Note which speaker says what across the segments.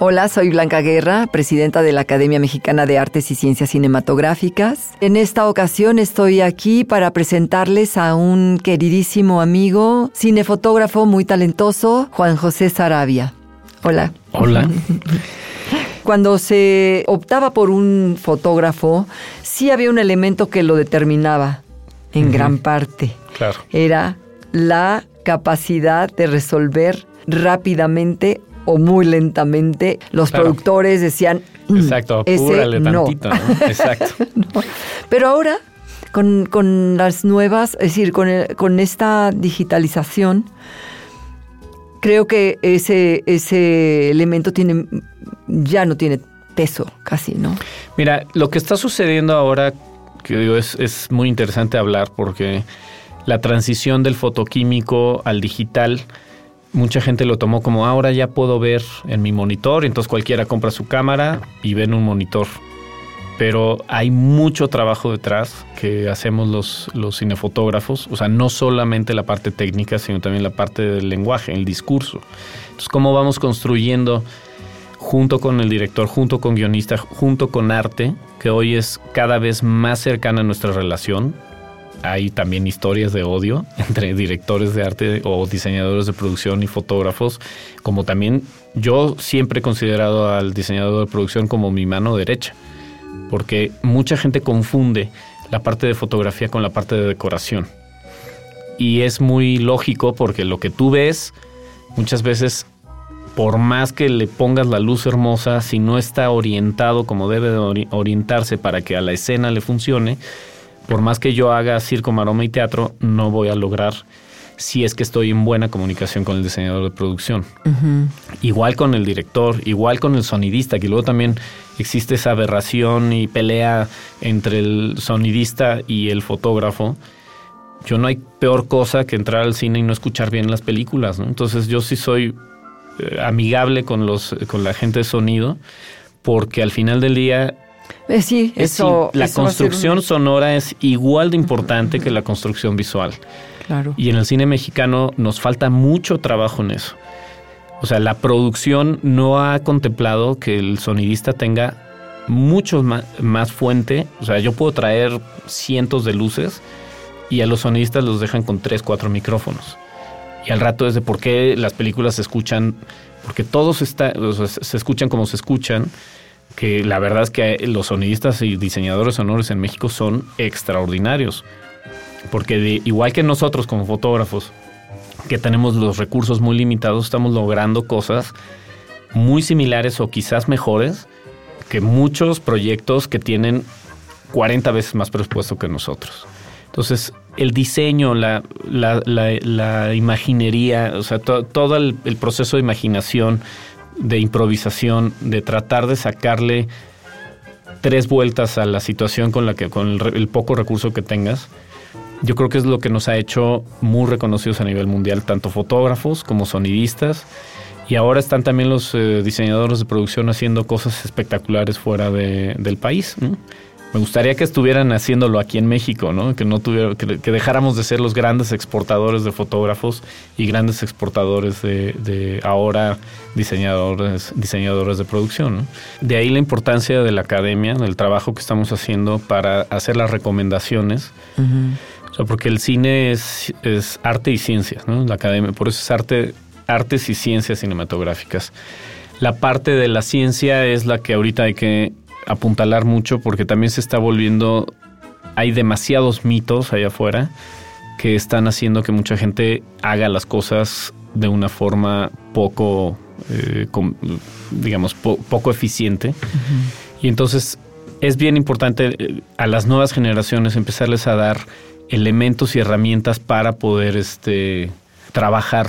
Speaker 1: Hola, soy Blanca Guerra, presidenta de la Academia Mexicana de Artes y Ciencias Cinematográficas. En esta ocasión estoy aquí para presentarles a un queridísimo amigo, cinefotógrafo muy talentoso, Juan José Sarabia. Hola.
Speaker 2: Hola.
Speaker 1: Cuando se optaba por un fotógrafo, sí había un elemento que lo determinaba en gran parte.
Speaker 2: Claro.
Speaker 1: Era la capacidad de resolver rápidamente o muy lentamente. Los
Speaker 2: Claro.
Speaker 1: productores decían, "Mm,
Speaker 2: Exacto,
Speaker 1: ese
Speaker 2: apúrale
Speaker 1: no".
Speaker 2: tantito, ¿no? Exacto.
Speaker 1: No. Pero ahora, con, con las nuevas, es decir, con, el- con esta digitalización, creo que ese, ese elemento tiene ya no tiene peso casi, ¿no?
Speaker 2: Mira, lo que está sucediendo ahora, que digo, es, es muy interesante hablar porque la transición del fotoquímico al digital, mucha gente lo tomó como ahora ya puedo ver en mi monitor, entonces cualquiera compra su cámara y ve en un monitor. Pero hay mucho trabajo detrás que hacemos los, cinefotógrafos, o sea, no solamente la parte técnica, sino también la parte del lenguaje, el discurso. Entonces, ¿cómo vamos construyendo junto con el director, junto con guionista, junto con arte, que hoy es cada vez más cercana a nuestra relación. Hay también historias de odio entre directores de arte o diseñadores de producción y fotógrafos, como también yo siempre he considerado al diseñador de producción como mi mano derecha, porque mucha gente confunde la parte de fotografía con la parte de decoración. Y es muy lógico porque lo que tú ves muchas veces por más que le pongas la luz hermosa, si no está orientado como debe de ori- orientarse para que a la escena le funcione, por más que yo haga circo, maroma y teatro, no voy a lograr si es que estoy en buena comunicación con el diseñador de producción. Igual con el director, igual con el sonidista, que luego también existe esa aberración y pelea entre el sonidista y el fotógrafo. Yo no hay peor cosa que entrar al cine y no escuchar bien las películas, ¿no? Entonces yo sí soy eh, amigable con los con la gente de sonido porque al final del día
Speaker 1: Eh, sí,
Speaker 2: es
Speaker 1: eso.
Speaker 2: la
Speaker 1: eso un-
Speaker 2: construcción sonora es igual de importante que la construcción visual.
Speaker 1: Claro.
Speaker 2: Y en el cine mexicano nos falta mucho trabajo en eso. O sea, la producción no ha contemplado que el sonidista tenga mucho más fuente. O sea, yo puedo traer cientos de luces y a los sonidistas los dejan con tres, cuatro micrófonos. Y al rato es de por qué las películas se escuchan, porque todos está, o sea, se escuchan como se escuchan, que la verdad es que los sonidistas y diseñadores sonoros en México son extraordinarios. Porque de- igual que nosotros como fotógrafos, que tenemos los recursos muy limitados, estamos logrando cosas muy similares o quizás mejores que muchos proyectos que tienen 40 veces más presupuesto que nosotros. Entonces, el diseño, la, la, la- la imaginería, o sea, to- todo el, el proceso de imaginación, de improvisación, de tratar de sacarle tres vueltas a la situación con la que, con el, poco recurso que tengas, yo creo que es lo que nos ha hecho muy reconocidos a nivel mundial, tanto fotógrafos como sonidistas. Y ahora están también los eh, diseñadores de producción haciendo cosas espectaculares fuera de- del país. Me gustaría que estuvieran haciéndolo aquí en México, ¿no? Que no tuviera, que, que dejáramos de ser los grandes exportadores de fotógrafos y grandes exportadores de, de ahora diseñadores, diseñadores de producción. ¿no? De ahí la importancia de la academia, del trabajo que estamos haciendo para hacer las recomendaciones. O sea, porque el cine es, es arte y ciencias, ¿no? La academia, por eso es arte, artes y ciencias cinematográficas. La parte de la ciencia es la que ahorita hay que apuntalar mucho porque también se está volviendo hay demasiados mitos allá afuera que están haciendo que mucha gente haga las cosas de una forma poco, eh, digamos, poco eficiente. Y entonces es bien importante eh, a las nuevas generaciones empezarles a dar elementos y herramientas para poder este, trabajar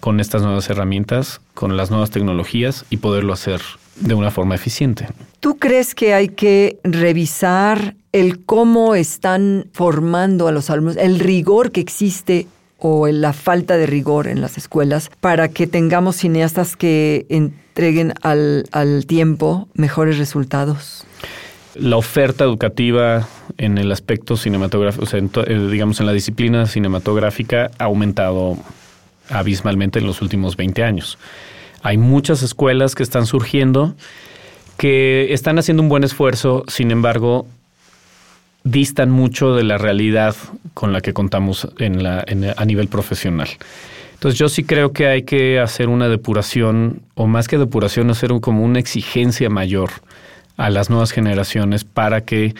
Speaker 2: con estas nuevas herramientas, con las nuevas tecnologías y poderlo hacer de una forma eficiente.
Speaker 1: ¿Tú crees que hay que revisar el cómo están formando a los alumnos, el rigor que existe o la falta de rigor en las escuelas para que tengamos cineastas que entreguen al, tiempo mejores resultados?
Speaker 2: La oferta educativa en el aspecto cinematográfico, o sea, eh, digamos en la disciplina cinematográfica, ha aumentado abismalmente en los últimos 20 años. Hay muchas escuelas que están surgiendo que están haciendo un buen esfuerzo, sin embargo, distan mucho de la realidad con la que contamos a nivel profesional. Entonces yo sí creo que hay que hacer una depuración, o más que depuración, hacer como una exigencia mayor a las nuevas generaciones para que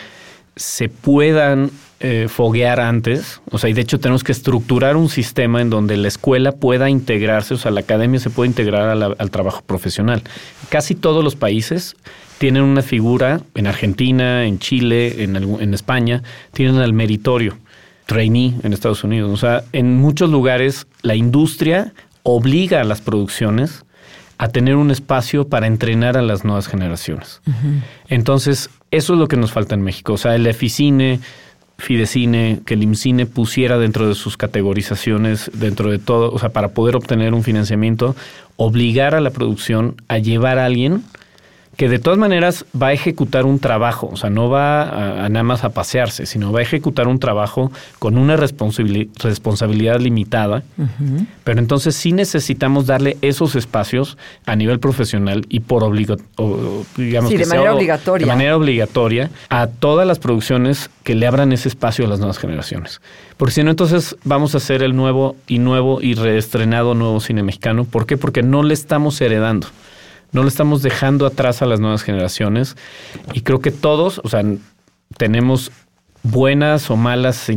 Speaker 2: se puedan eh, foguear antes, o sea, y de hecho tenemos que estructurar un sistema en donde la escuela pueda integrarse, o sea, la academia se puede integrar al trabajo profesional. Casi todos los países tienen una figura, en Argentina, en Chile, en, en España, tienen al meritorio, trainee en Estados Unidos. O sea, en muchos lugares la industria obliga a las producciones a tener un espacio para entrenar a las nuevas generaciones. Entonces, eso es lo que nos falta en México. O sea, el Eficine, Fidecine, que el IMCINE pusiera dentro de sus categorizaciones, dentro de todo, o sea, para poder obtener un financiamiento, obligar a la producción a llevar a alguien que de todas maneras va a ejecutar un trabajo, o sea, no va a, nada más a pasearse, sino va a ejecutar un trabajo con una responsabilidad limitada, pero entonces sí necesitamos darle esos espacios a nivel profesional y por obligo, digamos
Speaker 1: de manera obligatoria.
Speaker 2: De manera obligatoria a todas las producciones que le abran ese espacio a las nuevas generaciones. Porque si no, entonces vamos a hacer el nuevo y nuevo y reestrenado nuevo cine mexicano. ¿Por qué? Porque no le estamos heredando no lo estamos dejando atrás a las nuevas generaciones y creo que todos, o sea, tenemos buenas o malas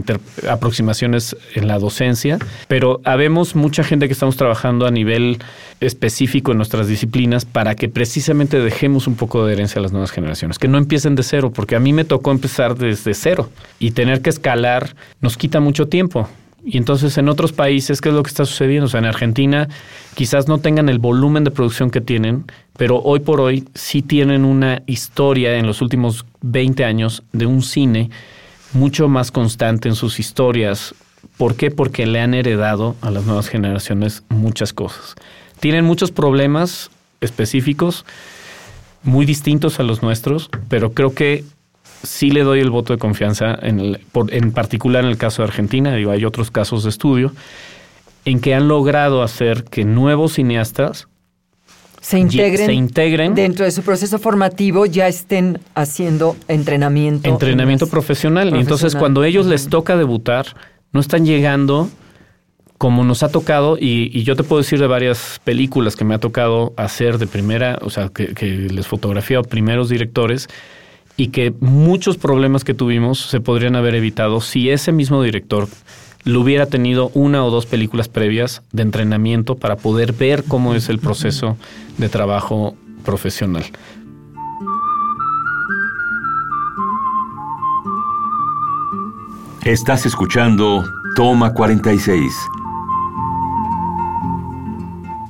Speaker 2: aproximaciones en la docencia, pero habemos mucha gente que estamos trabajando a nivel específico en nuestras disciplinas para que precisamente dejemos un poco de herencia a las nuevas generaciones, que no empiecen de cero, porque a mí me tocó empezar desde cero y tener que escalar nos quita mucho tiempo. Y entonces en otros países, ¿qué es lo que está sucediendo? O sea, en Argentina quizás no tengan el volumen de producción que tienen, pero hoy por hoy sí tienen una historia en los últimos 20 años de un cine mucho más constante en sus historias. ¿Por qué? Porque le han heredado a las nuevas generaciones muchas cosas. Tienen muchos problemas específicos, muy distintos a los nuestros, pero creo que sí le doy el voto de confianza, en, en particular en el caso de Argentina, digo, hay otros casos de estudio, en que han logrado hacer que nuevos cineastas
Speaker 1: se integren,
Speaker 2: se integren,
Speaker 1: dentro de su proceso formativo, ya estén haciendo entrenamiento.
Speaker 2: Entrenamiento profesional. Y entonces cuando ellos les toca debutar, no están llegando como nos ha tocado, y, yo te puedo decir de varias películas que me ha tocado hacer de primera, o sea, que, que les fotografía a primeros directores, y que muchos problemas que tuvimos se podrían haber evitado si ese mismo director lo hubiera tenido una o dos películas previas de entrenamiento para poder ver cómo es el proceso de trabajo profesional.
Speaker 3: Estás escuchando Toma 46.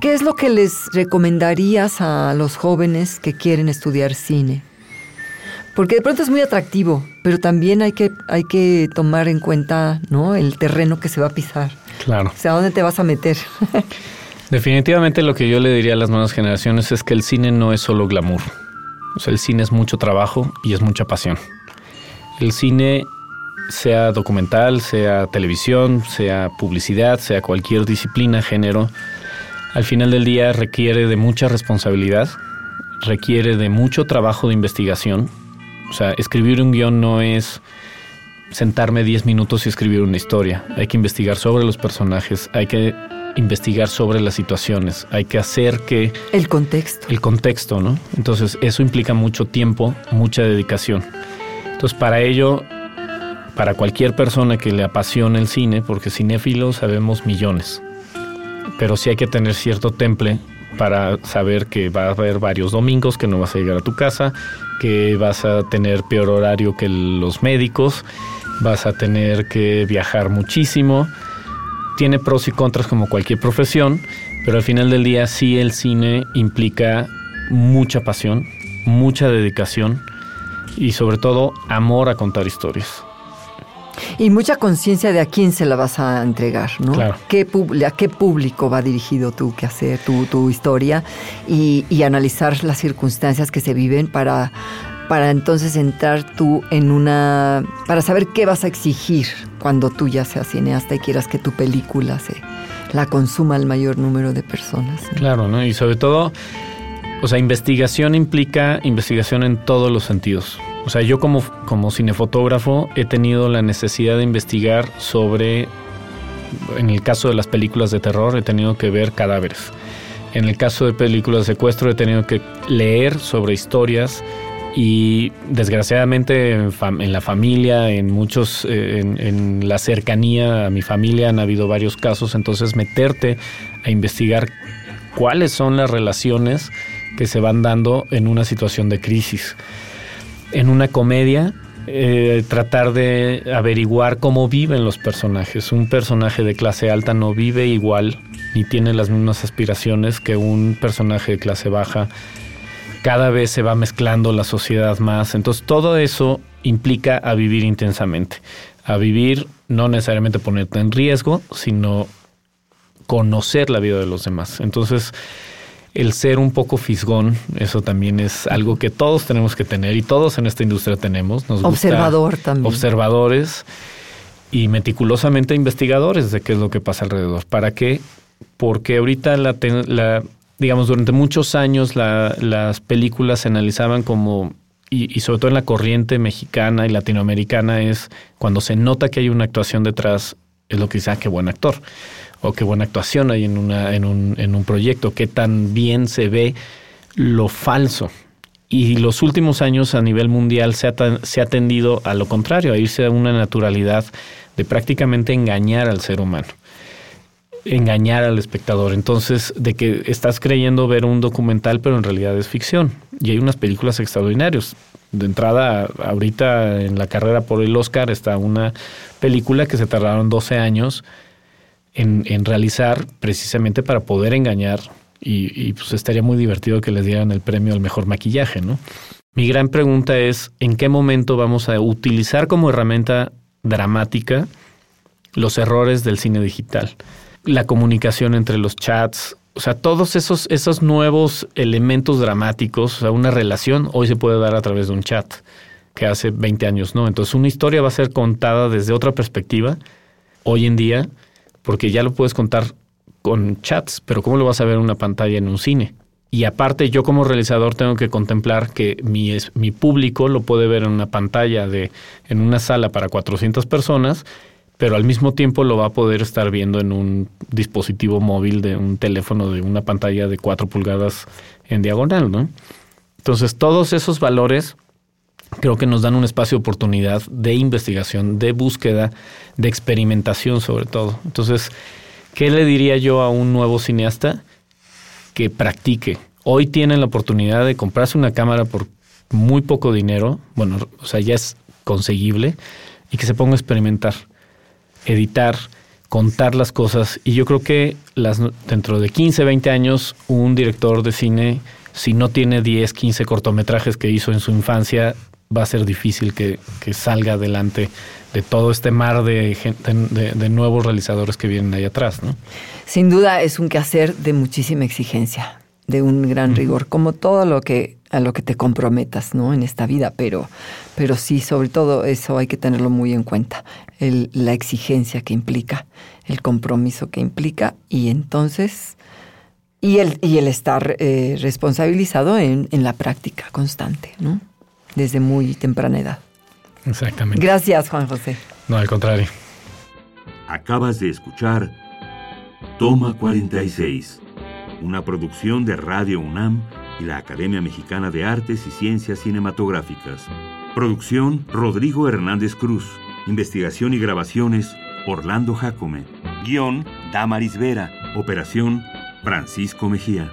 Speaker 1: ¿Qué es lo que les recomendarías a los jóvenes que quieren estudiar cine? Porque de pronto es muy atractivo, pero también hay que, hay que tomar en cuenta ¿no? el terreno que se va a pisar.
Speaker 2: Claro.
Speaker 1: O sea, ¿dónde te vas a meter?
Speaker 2: Definitivamente lo que yo le diría a las nuevas generaciones es que el cine no es solo glamour. O sea, el cine es mucho trabajo y es mucha pasión. El cine, sea documental, sea televisión, sea publicidad, sea cualquier disciplina, género, al final del día requiere de mucha responsabilidad, requiere de mucho trabajo de investigación, o sea, escribir un guion no es sentarme 10 minutos y escribir una historia. Hay que investigar sobre los personajes, hay que investigar sobre las situaciones, hay que hacer que...
Speaker 1: El contexto.
Speaker 2: El contexto, ¿no? Entonces, eso implica mucho tiempo, mucha dedicación. Entonces, para ello, para cualquier persona que le apasione el cine, porque cinéfilos sabemos millones, pero sí hay que tener cierto temple para saber que va a haber varios domingos que no vas a llegar a tu casa, que vas a tener peor horario que los médicos, vas a tener que viajar muchísimo. Tiene pros y contras como cualquier profesión, pero al final del día sí el cine implica mucha pasión, mucha dedicación y sobre todo amor a contar historias.
Speaker 1: Y mucha conciencia de a quién se la vas a entregar, ¿no?
Speaker 2: Claro.
Speaker 1: ¿Qué ¿A qué público va dirigido tu hacer tu, tu historia? Y, y, analizar las circunstancias que se viven para, para entonces entrar tú en una... para saber qué vas a exigir cuando tú ya seas cineasta y quieras que tu película se la consuma el mayor número de personas.
Speaker 2: Claro, ¿no? Y sobre todo, o sea, investigación implica investigación en todos los sentidos. O sea, yo como, como cinefotógrafo he tenido la necesidad de investigar sobre, en el caso de las películas de terror, he tenido que ver cadáveres. En el caso de películas de secuestro he tenido que leer sobre historias y desgraciadamente en, la familia, en muchos, eh, en, en, la cercanía a mi familia han habido varios casos, entonces meterte a investigar cuáles son las relaciones que se van dando en una situación de crisis en una comedia eh, tratar de averiguar cómo viven los personajes. Un personaje de clase alta no vive igual ni tiene las mismas aspiraciones que un personaje de clase baja. Cada vez se va mezclando la sociedad más. Entonces todo eso implica a vivir intensamente. A vivir no necesariamente ponerte en riesgo, sino conocer la vida de los demás. Entonces el ser un poco fisgón, eso también es algo que todos tenemos que tener y todos en esta industria tenemos.
Speaker 1: Nos Observador también.
Speaker 2: Observadores y meticulosamente investigadores de qué es lo que pasa alrededor. ¿Para qué? Porque ahorita la, digamos, durante muchos años las películas se analizaban como, y, y, sobre todo en la corriente mexicana y latinoamericana, es cuando se nota que hay una actuación detrás, es lo que dice, ah, qué buen actor o qué buena actuación hay en, una, en, un, en un proyecto, qué tan bien se ve lo falso. Y los últimos años a nivel mundial se ha, se ha tendido a lo contrario, a irse a una naturalidad de prácticamente engañar al ser humano engañar al espectador. Entonces, de que estás creyendo ver un documental, pero en realidad es ficción. Y hay unas películas extraordinarias. De entrada, ahorita en la carrera por el Oscar está una película que se tardaron 12 años en, realizar precisamente para poder engañar y, pues estaría muy divertido que les dieran el premio al mejor maquillaje, ¿no? Mi gran pregunta es, ¿en qué momento vamos a utilizar como herramienta dramática los errores del cine digital? La comunicación entre los chats, o sea, todos esos, esos nuevos elementos dramáticos, o sea, una relación hoy se puede dar a través de un chat, que hace 20 años no. Entonces, una historia va a ser contada desde otra perspectiva hoy en día porque ya lo puedes contar con chats, pero ¿cómo lo vas a ver en una pantalla en un cine? Y aparte yo como realizador tengo que contemplar que mi, mi público lo puede ver en una pantalla de en una sala para 400 personas, pero al mismo tiempo lo va a poder estar viendo en un dispositivo móvil de un teléfono de una pantalla de 4 pulgadas en diagonal, ¿no? Entonces todos esos valores creo que nos dan un espacio de oportunidad de investigación, de búsqueda, de experimentación sobre todo. Entonces, ¿qué le diría yo a un nuevo cineasta? Que practique. Hoy tienen la oportunidad de comprarse una cámara por muy poco dinero, bueno, o sea, ya es conseguible, y que se ponga a experimentar, editar, contar las cosas. Y yo creo que las, dentro de 15, 20 años, un director de cine, si no tiene 10, 15 cortometrajes que hizo en su infancia, va a ser difícil que, salga adelante de todo este mar de, de, nuevos realizadores que vienen ahí atrás, ¿no?
Speaker 1: Sin duda es un quehacer de muchísima exigencia, de un gran rigor, como todo lo que a lo que te comprometas, ¿no? En esta vida, pero, pero sí, sobre todo eso hay que tenerlo muy en cuenta, el, la exigencia que implica, el compromiso que implica y entonces y el, y el estar eh, responsabilizado en, en la práctica constante, ¿no? Desde muy temprana edad.
Speaker 2: Exactamente.
Speaker 1: Gracias, Juan José.
Speaker 2: No, al contrario.
Speaker 3: Acabas de escuchar Toma 46, una producción de Radio UNAM y la Academia Mexicana de Artes y Ciencias Cinematográficas. Producción Rodrigo Hernández Cruz. Investigación y grabaciones, Orlando Jacome. Guión, Damaris Vera. Operación, Francisco Mejía.